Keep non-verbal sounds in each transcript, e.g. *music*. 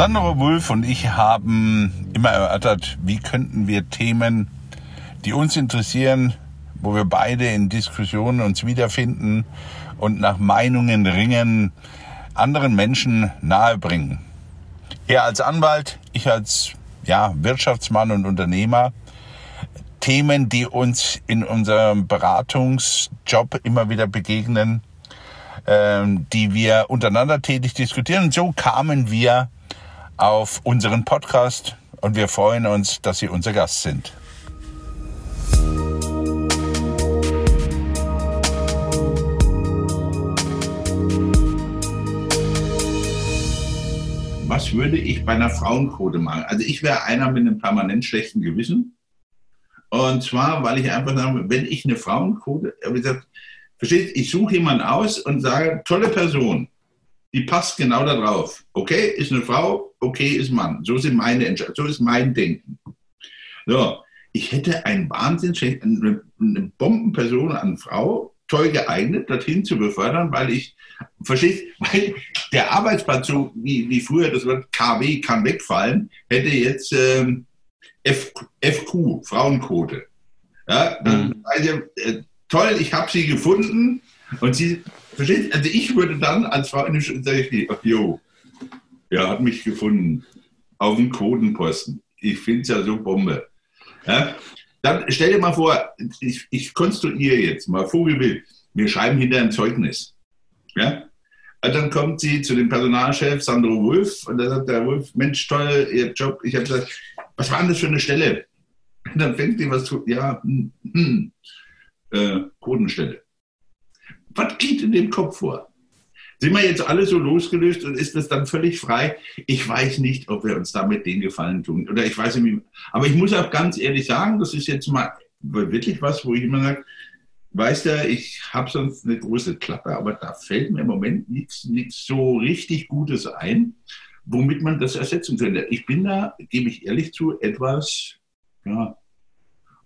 Sandra Wulff und ich haben immer erörtert, wie könnten wir Themen, die uns interessieren, wo wir beide in Diskussionen uns wiederfinden und nach Meinungen ringen, anderen Menschen nahebringen. Er als Anwalt, ich als ja, Wirtschaftsmann und Unternehmer. Themen, die uns in unserem Beratungsjob immer wieder begegnen, ähm, die wir untereinander tätig diskutieren. Und so kamen wir auf unseren Podcast und wir freuen uns, dass Sie unser Gast sind. Was würde ich bei einer Frauenquote machen? Also ich wäre einer mit einem permanent schlechten Gewissen. Und zwar, weil ich einfach sage, wenn ich eine Frauenquote, versteht, ich suche jemanden aus und sage, tolle Person, die passt genau da drauf. Okay, ist eine Frau, okay, ist Mann. So sind meine Entscheidungen, so ist mein Denken. So, ich hätte ein Wahnsinn, eine, eine Bombenperson an Frau, toll geeignet, dorthin zu befördern, weil ich, verstehst, weil der Arbeitsplatz, so wie, wie früher das Wort KW kann wegfallen, hätte jetzt ähm, F, FQ, Frauenquote. Ja, mhm. also, äh, toll, ich habe sie gefunden und sie Verstehst Also ich würde dann als Frau in sage ich, ach jo, er hat mich gefunden auf dem Quotenposten. Ich finde es ja so Bombe. Ja? Dann stell dir mal vor, ich, ich konstruiere jetzt mal Vogelbild. Wir schreiben hinter ein Zeugnis. Ja? Und dann kommt sie zu dem Personalchef Sandro Wolf und da sagt der Wolf, Mensch, toll, Ihr Job. Ich habe gesagt, was war denn das für eine Stelle? Und dann fängt sie was zu, ja, hm, hm, äh, Quotenstelle was geht in dem Kopf vor? Sind wir jetzt alle so losgelöst und ist das dann völlig frei? Ich weiß nicht, ob wir uns damit den Gefallen tun. Oder ich weiß nicht, aber ich muss auch ganz ehrlich sagen, das ist jetzt mal wirklich was, wo ich immer sage, weißt du, ich habe sonst eine große Klappe, aber da fällt mir im Moment nichts, so richtig Gutes ein, womit man das ersetzen könnte. Ich bin da, gebe ich ehrlich zu, etwas ja,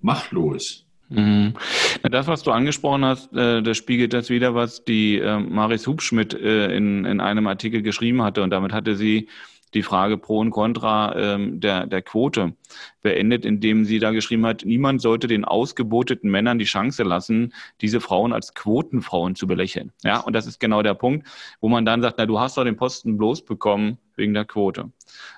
machtlos. Mhm. Das, was du angesprochen hast, äh, das spiegelt das wieder, was die äh, Maris Hubschmidt äh, in, in einem Artikel geschrieben hatte. Und damit hatte sie die Frage pro und contra ähm, der, der Quote beendet, indem sie da geschrieben hat, niemand sollte den ausgeboteten Männern die Chance lassen, diese Frauen als Quotenfrauen zu belächeln. Ja, und das ist genau der Punkt, wo man dann sagt, na, du hast doch den Posten bloß bekommen wegen der Quote.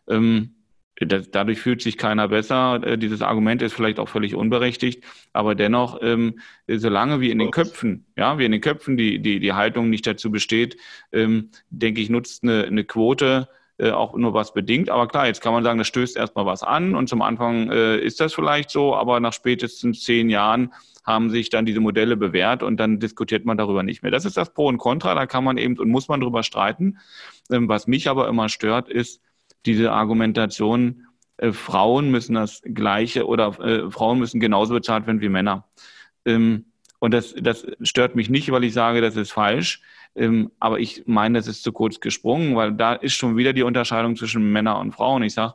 Ähm, das, dadurch fühlt sich keiner besser. Äh, dieses Argument ist vielleicht auch völlig unberechtigt, aber dennoch, ähm, solange wie in den Köpfen, ja, wie in den Köpfen die, die, die Haltung nicht dazu besteht, ähm, denke ich, nutzt eine, eine Quote äh, auch nur was bedingt. Aber klar, jetzt kann man sagen, das stößt erstmal was an und zum Anfang äh, ist das vielleicht so, aber nach spätestens zehn Jahren haben sich dann diese Modelle bewährt und dann diskutiert man darüber nicht mehr. Das ist das Pro und Contra, da kann man eben und muss man drüber streiten. Ähm, was mich aber immer stört, ist, diese Argumentation, äh, Frauen müssen das Gleiche oder äh, Frauen müssen genauso bezahlt werden wie Männer. Ähm, und das, das stört mich nicht, weil ich sage, das ist falsch. Ähm, aber ich meine, das ist zu kurz gesprungen, weil da ist schon wieder die Unterscheidung zwischen Männern und Frauen. Ich sage,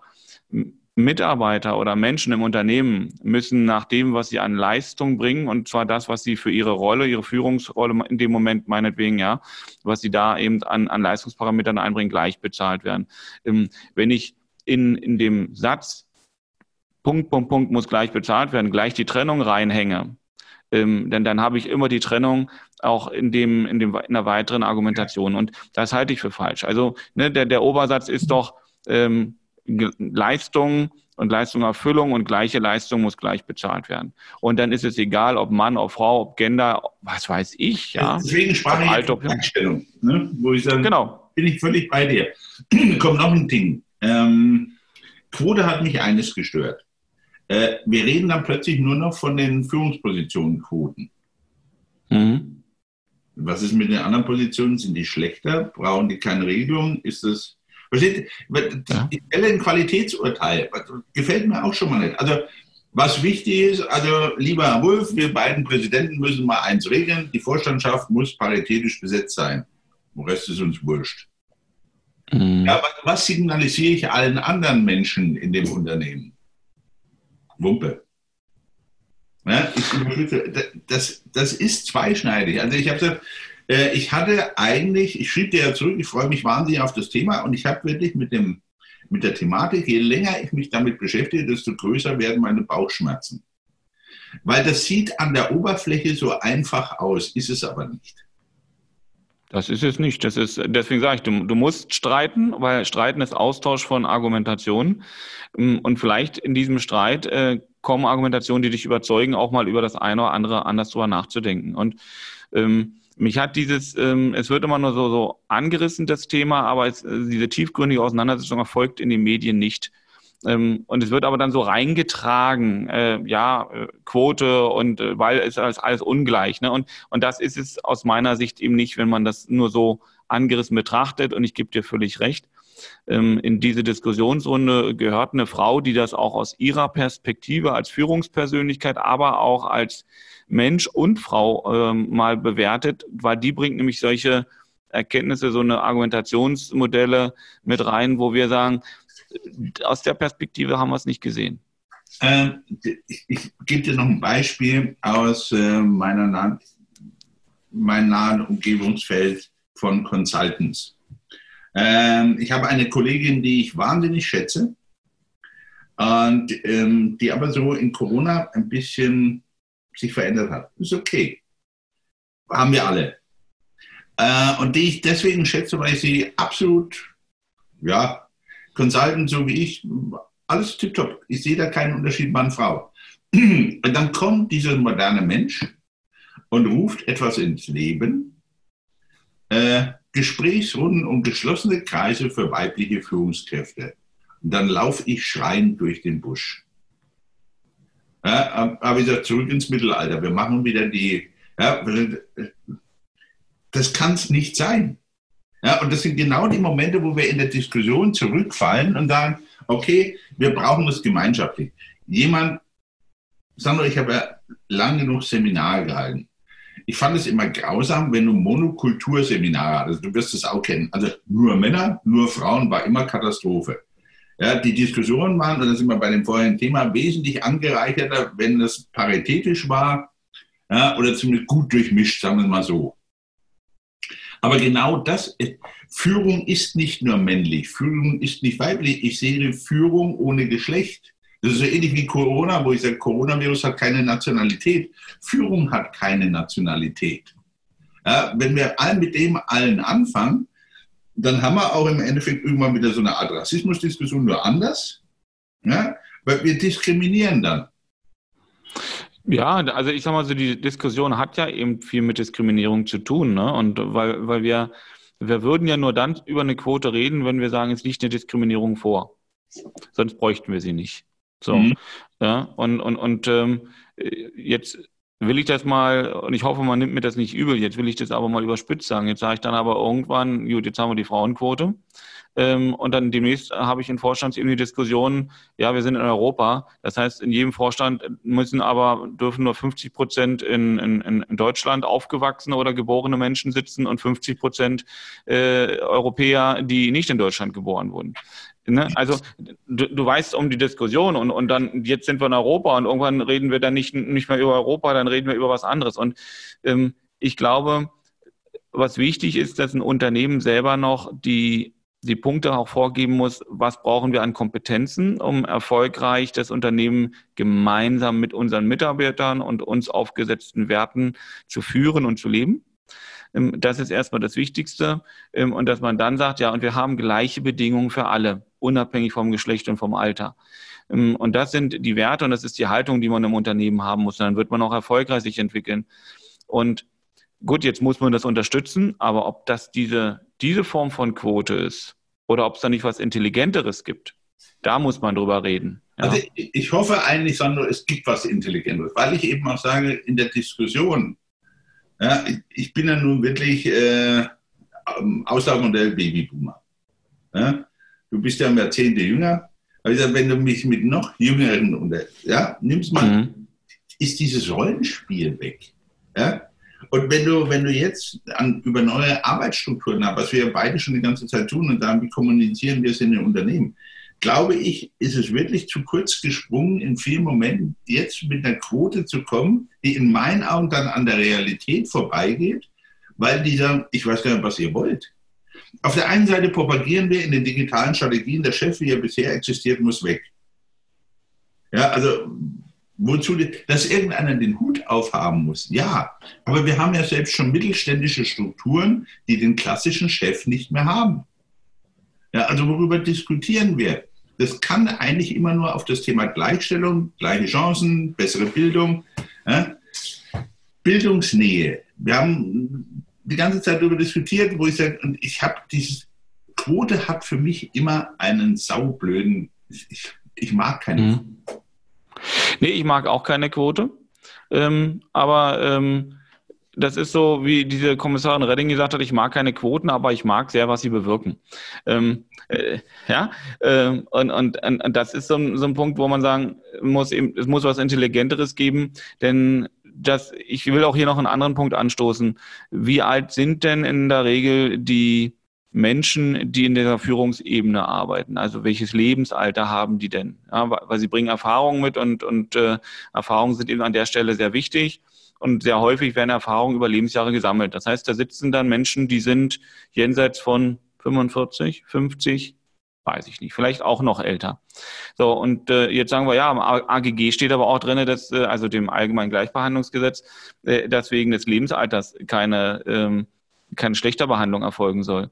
Mitarbeiter oder Menschen im Unternehmen müssen nach dem, was sie an Leistung bringen, und zwar das, was sie für ihre Rolle, ihre Führungsrolle in dem Moment meinetwegen, ja, was sie da eben an, an Leistungsparametern einbringen, gleich bezahlt werden. Ähm, wenn ich in, in dem Satz Punkt, Punkt, Punkt muss gleich bezahlt werden, gleich die Trennung reinhänge, ähm, denn dann habe ich immer die Trennung auch in dem, in dem, in einer weiteren Argumentation. Und das halte ich für falsch. Also, ne, der, der Obersatz ist doch, ähm, Leistung und Leistungserfüllung und gleiche Leistung muss gleich bezahlt werden. Und dann ist es egal, ob Mann, ob Frau, ob Gender, was weiß ich. Ja. Deswegen sprach ich ob Einstellung, ne? wo ich sage, genau. bin ich völlig bei dir. *clears throat* Kommt noch ein Ding. Ähm, Quote hat mich eines gestört. Äh, wir reden dann plötzlich nur noch von den Führungspositionen Quoten. Mhm. Was ist mit den anderen Positionen? Sind die schlechter? Brauchen die keine Regelung? Ist das Versteht? Ja. Ich stelle ein Qualitätsurteil. Gefällt mir auch schon mal nicht. Also, was wichtig ist, also lieber Herr Wolf, wir beiden Präsidenten müssen mal eins regeln. Die Vorstandschaft muss paritätisch besetzt sein. Der Rest ist uns wurscht. Mhm. Ja, was, was signalisiere ich allen anderen Menschen in dem Unternehmen? Wumpe. Ja, ich, das, das ist zweischneidig. Also ich habe gesagt, äh, ich hatte eigentlich, ich schrieb dir ja zurück, ich freue mich wahnsinnig auf das Thema und ich habe wirklich mit dem mit der Thematik, je länger ich mich damit beschäftige, desto größer werden meine Bauchschmerzen. Weil das sieht an der Oberfläche so einfach aus, ist es aber nicht. Das ist es nicht. Das ist, deswegen sage ich, du, du musst streiten, weil Streiten ist Austausch von Argumentationen. Und vielleicht in diesem Streit äh, kommen Argumentationen, die dich überzeugen, auch mal über das eine oder andere anders drüber nachzudenken. Und ähm, mich hat dieses, ähm, es wird immer nur so, so angerissen, das Thema, aber es, äh, diese tiefgründige Auseinandersetzung erfolgt in den Medien nicht. Ähm, und es wird aber dann so reingetragen, äh, ja, äh, Quote und äh, weil es alles, alles ungleich. Ne? Und, und das ist es aus meiner Sicht eben nicht, wenn man das nur so angerissen betrachtet. Und ich gebe dir völlig recht. Ähm, in diese Diskussionsrunde gehört eine Frau, die das auch aus ihrer Perspektive als Führungspersönlichkeit, aber auch als Mensch und Frau ähm, mal bewertet, weil die bringt nämlich solche Erkenntnisse, so eine Argumentationsmodelle mit rein, wo wir sagen, aus der Perspektive haben wir es nicht gesehen. Äh, ich, ich gebe dir noch ein Beispiel aus äh, meiner nahen, meinem nahen Umgebungsfeld von Consultants. Ähm, ich habe eine Kollegin, die ich wahnsinnig schätze und ähm, die aber so in Corona ein bisschen sich verändert hat. Ist okay. Haben wir alle. Äh, und die ich deswegen schätze, weil ich sie absolut, ja, Consultant so wie ich, alles tipptopp. Ich sehe da keinen Unterschied Mann-Frau. *clears throat* Und dann kommt dieser moderne Mensch und ruft etwas ins Leben. Äh, Gesprächsrunden und geschlossene Kreise für weibliche Führungskräfte. Und dann laufe ich schreiend durch den Busch. Ja, aber sage, zurück ins Mittelalter. Wir machen wieder die. Ja, das kann es nicht sein. Ja, und das sind genau die Momente, wo wir in der Diskussion zurückfallen und sagen, okay, wir brauchen das gemeinschaftlich. Jemand, Sandra, ich habe ja lang genug Seminare gehalten. Ich fand es immer grausam, wenn du Monokulturseminare hattest. Du wirst es auch kennen. Also nur Männer, nur Frauen war immer Katastrophe. Ja, die Diskussionen waren, und da sind wir bei dem vorherigen Thema, wesentlich angereicherter, wenn es paritätisch war ja, oder ziemlich gut durchmischt, sagen wir mal so. Aber genau das, Führung ist nicht nur männlich, Führung ist nicht weiblich. Ich sehe Führung ohne Geschlecht. Das ist so ähnlich wie Corona, wo ich sage, Coronavirus hat keine Nationalität. Führung hat keine Nationalität. Ja, wenn wir all mit dem allen anfangen, dann haben wir auch im Endeffekt irgendwann wieder so eine Art Rassismusdiskussion, nur anders. Ja? Weil wir diskriminieren dann. Ja, also ich sag mal so, die Diskussion hat ja eben viel mit Diskriminierung zu tun, ne? Und weil, weil wir, wir würden ja nur dann über eine Quote reden, wenn wir sagen, es liegt eine Diskriminierung vor. Sonst bräuchten wir sie nicht. So. Mhm. Ja, und, und, und ähm, jetzt will ich das mal, und ich hoffe, man nimmt mir das nicht übel, jetzt will ich das aber mal überspitzt sagen. Jetzt sage ich dann aber irgendwann, gut, jetzt haben wir die Frauenquote. Ähm, und dann demnächst habe ich in Vorstandsebene die Diskussion, ja, wir sind in Europa. Das heißt, in jedem Vorstand müssen aber, dürfen nur 50 Prozent in, in, in Deutschland aufgewachsene oder geborene Menschen sitzen und 50 Prozent äh, Europäer, die nicht in Deutschland geboren wurden. Ne? Also du, du weißt um die Diskussion und, und dann, jetzt sind wir in Europa und irgendwann reden wir dann nicht, nicht mehr über Europa, dann reden wir über was anderes. Und ähm, ich glaube, was wichtig ist, dass ein Unternehmen selber noch die, die Punkte auch vorgeben muss, was brauchen wir an Kompetenzen, um erfolgreich das Unternehmen gemeinsam mit unseren Mitarbeitern und uns aufgesetzten Werten zu führen und zu leben. Ähm, das ist erstmal das Wichtigste. Ähm, und dass man dann sagt, ja, und wir haben gleiche Bedingungen für alle unabhängig vom Geschlecht und vom Alter. Ähm, und das sind die Werte und das ist die Haltung, die man im Unternehmen haben muss. Und dann wird man auch erfolgreich sich entwickeln. Und gut, jetzt muss man das unterstützen, aber ob das diese, diese Form von Quote ist oder ob es da nicht was Intelligenteres gibt, da muss man drüber reden. Ja. Also ich hoffe eigentlich, Sandro, es gibt was Intelligenteres, weil ich eben auch sage, in der Diskussion, ja, ich bin ja nun wirklich äh, Auslaufmodell Babyboomer. Ja? Du bist ja ein Jahrzehnte jünger. Aber ich sage, wenn du mich mit noch jüngeren ja, nimmst mal, mhm. ist dieses Rollenspiel weg. Ja? Und wenn du, wenn du jetzt an, über neue Arbeitsstrukturen was wir beide schon die ganze Zeit tun und dann, wie kommunizieren wir es in den Unternehmen, glaube ich, ist es wirklich zu kurz gesprungen, in vielen Momenten jetzt mit einer Quote zu kommen, die in meinen Augen dann an der Realität vorbeigeht, weil die sagen, ich weiß gar nicht, was ihr wollt. Auf der einen Seite propagieren wir in den digitalen Strategien, der Chef, wie er bisher existiert, muss weg. Ja, also wozu, dass irgendeiner den Hut aufhaben muss. Ja, aber wir haben ja selbst schon mittelständische Strukturen, die den klassischen Chef nicht mehr haben. Ja, also worüber diskutieren wir? Das kann eigentlich immer nur auf das Thema Gleichstellung, gleiche Chancen, bessere Bildung, ja, Bildungsnähe. Wir haben die ganze Zeit darüber diskutiert, wo ich sage, und ich habe dieses Quote hat für mich immer einen saublöden, ich, ich mag keine. Mhm. Nee, ich mag auch keine Quote. Ähm, aber ähm, das ist so, wie diese Kommissarin Redding gesagt hat, ich mag keine Quoten, aber ich mag sehr, was sie bewirken. Ähm, äh, ja, äh, und, und, und das ist so, so ein Punkt, wo man sagen muss, eben, es muss was Intelligenteres geben, denn das, ich will auch hier noch einen anderen Punkt anstoßen. Wie alt sind denn in der Regel die Menschen, die in dieser Führungsebene arbeiten? Also welches Lebensalter haben die denn? Ja, weil sie bringen Erfahrungen mit und, und äh, Erfahrungen sind eben an der Stelle sehr wichtig. Und sehr häufig werden Erfahrungen über Lebensjahre gesammelt. Das heißt, da sitzen dann Menschen, die sind jenseits von 45, 50, weiß ich nicht, vielleicht auch noch älter. So, und äh, jetzt sagen wir, ja, im AGG steht aber auch drin, dass, äh, also dem Allgemeinen Gleichbehandlungsgesetz, äh, dass wegen des Lebensalters keine, ähm, keine Schlechterbehandlung erfolgen soll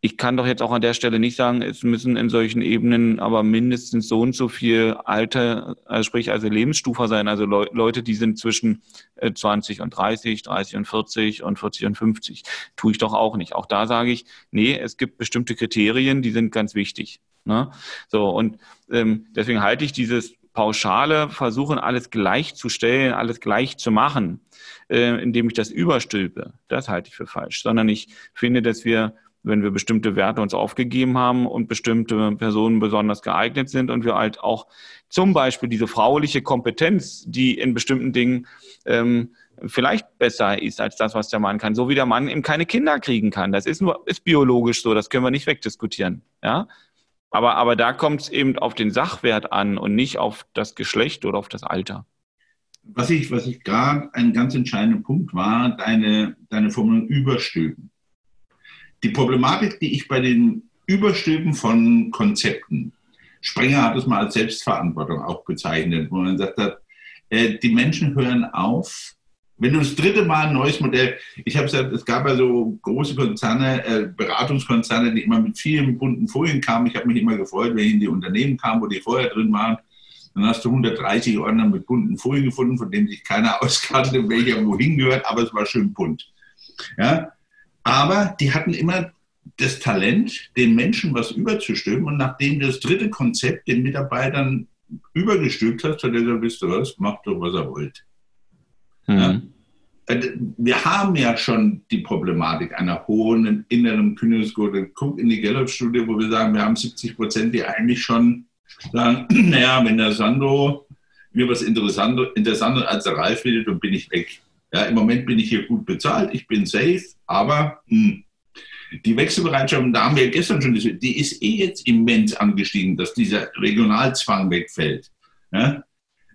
ich kann doch jetzt auch an der Stelle nicht sagen, es müssen in solchen Ebenen aber mindestens so und so viel Alter, also sprich also Lebensstufe sein, also Le Leute, die sind zwischen 20 äh, und 30, 30 und 40 und 40 und 50. Tue ich doch auch nicht. Auch da sage ich, nee, es gibt bestimmte Kriterien, die sind ganz wichtig. Ne? So, und ähm, deswegen halte ich dieses pauschale Versuchen, alles gleichzustellen, alles gleich zu machen, äh, indem ich das überstülpe, das halte ich für falsch, sondern ich finde, dass wir wenn wir bestimmte Werte uns aufgegeben haben und bestimmte Personen besonders geeignet sind und wir halt auch zum Beispiel diese frauliche Kompetenz, die in bestimmten Dingen ähm, vielleicht besser ist als das, was der Mann kann, so wie der Mann eben keine Kinder kriegen kann. Das ist nur ist biologisch so, das können wir nicht wegdiskutieren. Ja, aber aber da kommt es eben auf den Sachwert an und nicht auf das Geschlecht oder auf das Alter. Was ich, was ich gerade ein ganz entscheidender Punkt war, deine, deine Formulierung überstülpen. Die Problematik, die ich bei den Überstülpen von Konzepten, Sprenger hat es mal als Selbstverantwortung auch bezeichnet, wo man sagt hat, äh, die Menschen hören auf, wenn du das dritte Mal ein neues Modell, ich habe gesagt, es gab ja so große Konzerne, äh, Beratungskonzerne, die immer mit vielen bunten Folien kamen. Ich habe mich immer gefreut, wenn ich in die Unternehmen kam, wo die vorher drin waren. Dann hast du 130 Ordner mit bunten Folien gefunden, von denen sich keiner *laughs* auskannte, welcher wohin gehört, aber es war schön bunt. Ja? Aber die hatten immer das Talent, den Menschen was überzustülpen. Und nachdem das dritte Konzept den Mitarbeitern übergestülpt hat, hat er gesagt, wisst ihr was, macht doch, was er wollt. Mhm. Ja? Äh, wir haben ja schon die Problematik einer hohen inneren Kündigungsquote. Guck in die Gallup-Studie, wo wir sagen, wir haben 70 Prozent, die eigentlich schon sagen, *clears throat* naja, wenn der Sandro mir was Interessantes als der Ralf will, dann bin ich weg. Ja, Im Moment bin ich hier gut bezahlt, ich bin safe, aber mh, hm, die Wechselbereitschaft, da haben wir gestern schon die ist eh jetzt immens angestiegen, dass dieser Regionalzwang wegfällt. Ja?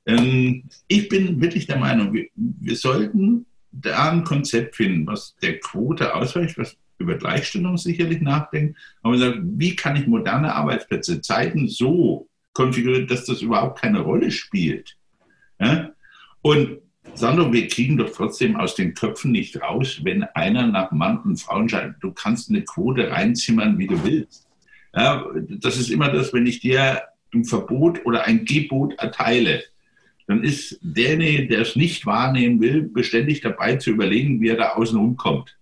Ähm, ich bin wirklich der Meinung, wir, wir, sollten da ein Konzept finden, was der Quote ausweicht, was über Gleichstellung sicherlich nachdenkt, aber sagt, wie kann ich moderne Arbeitsplätze, Zeiten so konfigurieren, dass das überhaupt keine Rolle spielt. Ja? Und Sandro, wir kriegen doch trotzdem aus den Köpfen nicht raus, wenn einer nach Mann und Frau entscheidet, du kannst eine Quote reinzimmern, wie du willst. Ja, das ist immer das, wenn ich dir ein Verbot oder ein Gebot erteile, dann ist derjenige, der es nicht wahrnehmen will, beständig dabei zu überlegen, wie er da außen rumkommt.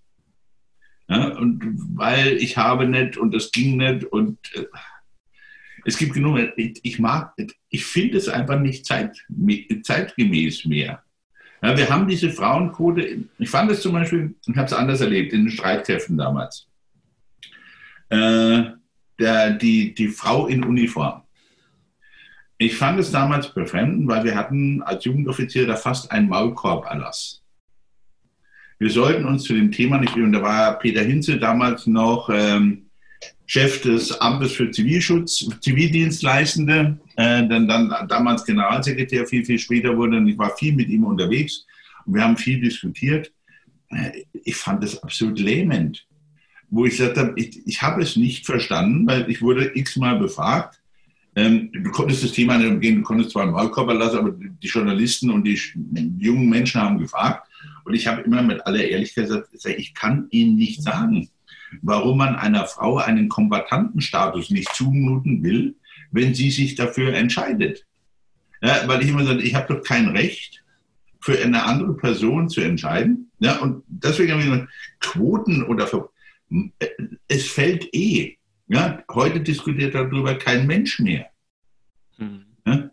Ja, und weil ich habe nicht und das ging nicht und äh, es gibt genug, ich, ich mag, ich finde es einfach nicht zeit, zeitgemäß mehr. Ja, wir haben diese Frauenquote, ich fand es zum Beispiel, ich habe es anders erlebt, in den Streitkräften damals. Äh, der, die, die Frau in Uniform. Ich fand es damals befremdend, weil wir hatten als Jugendoffizier da fast einen Maulkorberlass. Wir sollten uns zu dem Thema nicht, und da war Peter Hinze damals noch ähm, Chef des Amtes für Zivilschutz, Zivildienstleistende, äh, dann, dann damals Generalsekretär, viel, viel später wurde. Und ich war viel mit ihm unterwegs und wir haben viel diskutiert. Äh, ich fand das absolut lähmend. wo ich gesagt habe, ich, ich habe es nicht verstanden, weil ich wurde x-mal befragt. Ähm, du konntest das Thema nicht umgehen, du konntest zwar einen Wahlkörper lassen, aber die Journalisten und die jungen Menschen haben gefragt. Und ich habe immer mit aller Ehrlichkeit gesagt, ich kann Ihnen nicht sagen, warum man einer Frau einen Kombatantenstatus nicht zumuten will, wenn sie sich dafür entscheidet. Ja, weil ich immer sage, ich habe doch kein Recht, für eine andere Person zu entscheiden. Ja, und deswegen habe ich gesagt, Quoten oder für, es fällt eh. Ja, heute diskutiert darüber kein Mensch mehr. Hm. Ja?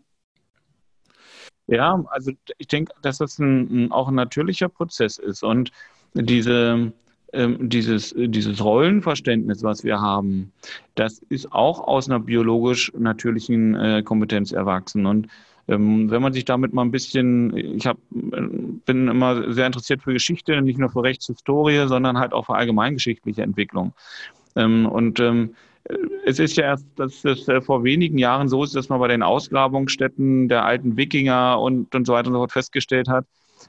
ja? also ich denke, dass das ein, auch ein natürlicher Prozess ist und diese ähm, dieses, dieses Rollenverständnis, was wir haben, das ist auch aus einer biologisch natürlichen äh, Kompetenz erwachsen. Und ähm, wenn man sich damit mal ein bisschen, ich hab, bin immer sehr interessiert für Geschichte, nicht nur für Rechtshistorie, sondern halt auch für allgemeingeschichtliche Entwicklung. Ähm, und ähm, es ist ja erst, dass es äh, vor wenigen Jahren so ist, dass man bei den Ausgrabungsstätten der alten Wikinger und, und so weiter und so fort festgestellt hat,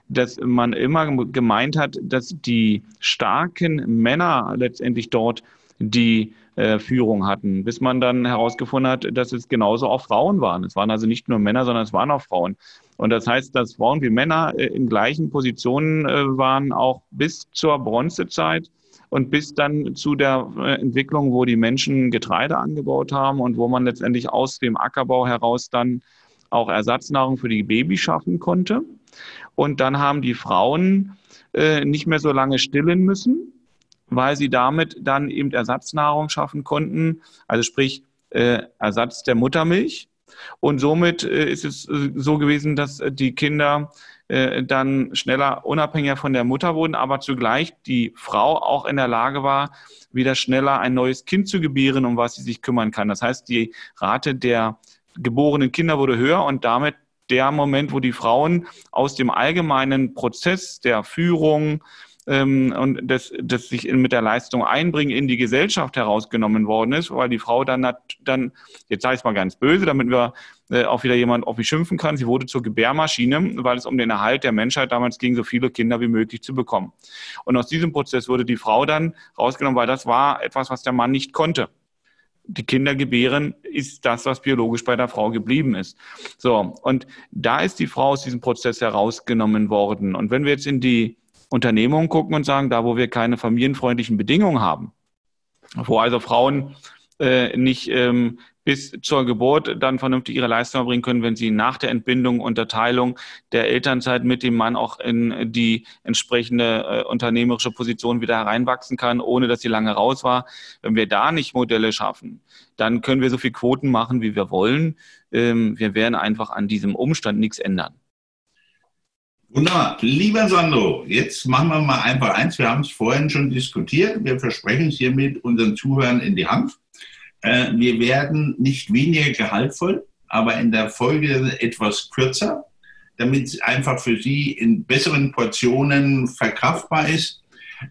dass man immer gemeint hat, dass die starken Männer letztendlich dort die äh, Führung hatten, bis man dann herausgefunden hat, dass es genauso auch Frauen waren. Es waren also nicht nur Männer, sondern es waren auch Frauen. Und das heißt, dass Frauen wie Männer äh, in gleichen Positionen äh, waren, auch bis zur Bronzezeit und bis dann zu der äh, Entwicklung, wo die Menschen Getreide angebaut haben und wo man letztendlich aus dem Ackerbau heraus dann auch Ersatznahrung für die Babys schaffen konnte. Und dann haben die Frauen äh, nicht mehr so lange stillen müssen, weil sie damit dann eben Ersatznahrung schaffen konnten, also sprich äh, Ersatz der Muttermilch. Und somit äh, ist es so gewesen, dass die Kinder dann schneller unabhängiger von der Mutter wurden, aber zugleich die Frau auch in der Lage war, wieder schneller ein neues Kind zu gebären, um was sie sich kümmern kann. Das heißt, die Rate der geborenen Kinder wurde höher und damit der Moment, wo die Frauen aus dem allgemeinen Prozess der Führung ähm, und das, das sich in, mit der Leistung einbringen in die Gesellschaft herausgenommen worden ist, weil die Frau dann, dann jetzt sage ich mal ganz böse, damit wir äh, auch wieder jemand auf mich schimpfen kann, sie wurde zur Gebärmaschine, weil es um den Erhalt der Menschheit damals ging, so viele Kinder wie möglich zu bekommen. Und aus diesem Prozess wurde die Frau dann rausgenommen, weil das war etwas, was der Mann nicht konnte die Kinder gebären, ist das, was biologisch bei der Frau geblieben ist. So, und da ist die Frau aus diesem Prozess herausgenommen worden. Und wenn wir jetzt in die Unternehmungen gucken und sagen, da wo wir keine familienfreundlichen Bedingungen haben, wo also Frauen äh, nicht ähm, bis zur Geburt dann vernünftig ihre Leistung erbringen können, wenn sie nach der Entbindung und der Teilung der Elternzeit mit dem Mann auch in die entsprechende äh, unternehmerische Position wieder hereinwachsen kann, ohne dass sie lange raus war. Wenn wir da nicht Modelle schaffen, dann können wir so viel Quoten machen, wie wir wollen. Ähm, wir werden einfach an diesem Umstand nichts ändern. Wunderbar. Lieber Sandro, jetzt machen wir mal einfach eins. Wir haben es vorhin schon diskutiert. Wir versprechen es hiermit unseren Zuhörern in die Hand. Äh, wir werden nicht weniger gehaltvoll, aber in der Folge etwas kürzer, damit es einfach für Sie in besseren Portionen verkraftbar ist.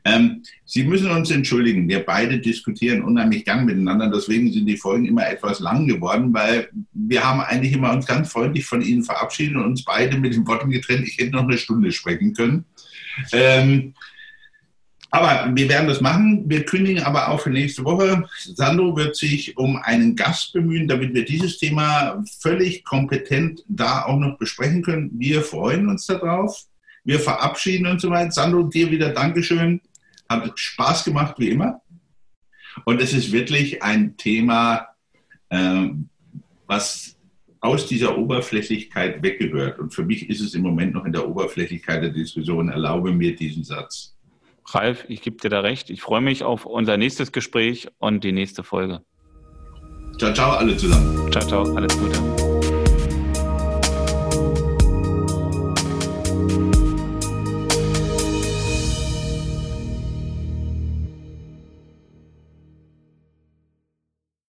Ähm, Sie müssen uns entschuldigen, wir beide diskutieren unheimlich gern miteinander, deswegen sind die Folgen immer etwas lang geworden, weil wir haben eigentlich immer uns ganz freundlich von Ihnen verabschiedet und uns beide mit den Worten getrennt, ich hätte noch eine Stunde sprechen können. Ähm, aber wir werden das machen. Wir kündigen aber auch für nächste Woche. Sandro wird sich um einen Gast bemühen, damit wir dieses Thema völlig kompetent da auch noch besprechen können. Wir freuen uns darauf. Wir verabschieden uns soweit. Sandro, dir wieder Dankeschön. Hat Spaß gemacht, wie immer. Und es ist wirklich ein Thema, äh, was aus dieser Oberflächlichkeit weggehört. Und für mich ist es im Moment noch in der Oberflächlichkeit der Diskussion. Erlaube mir diesen Satz. Ralf, ich gebe dir da recht. Ich freue mich auf unser nächstes Gespräch und die nächste Folge. Ciao, ciao, alle zusammen. Ciao, ciao, alles Gute.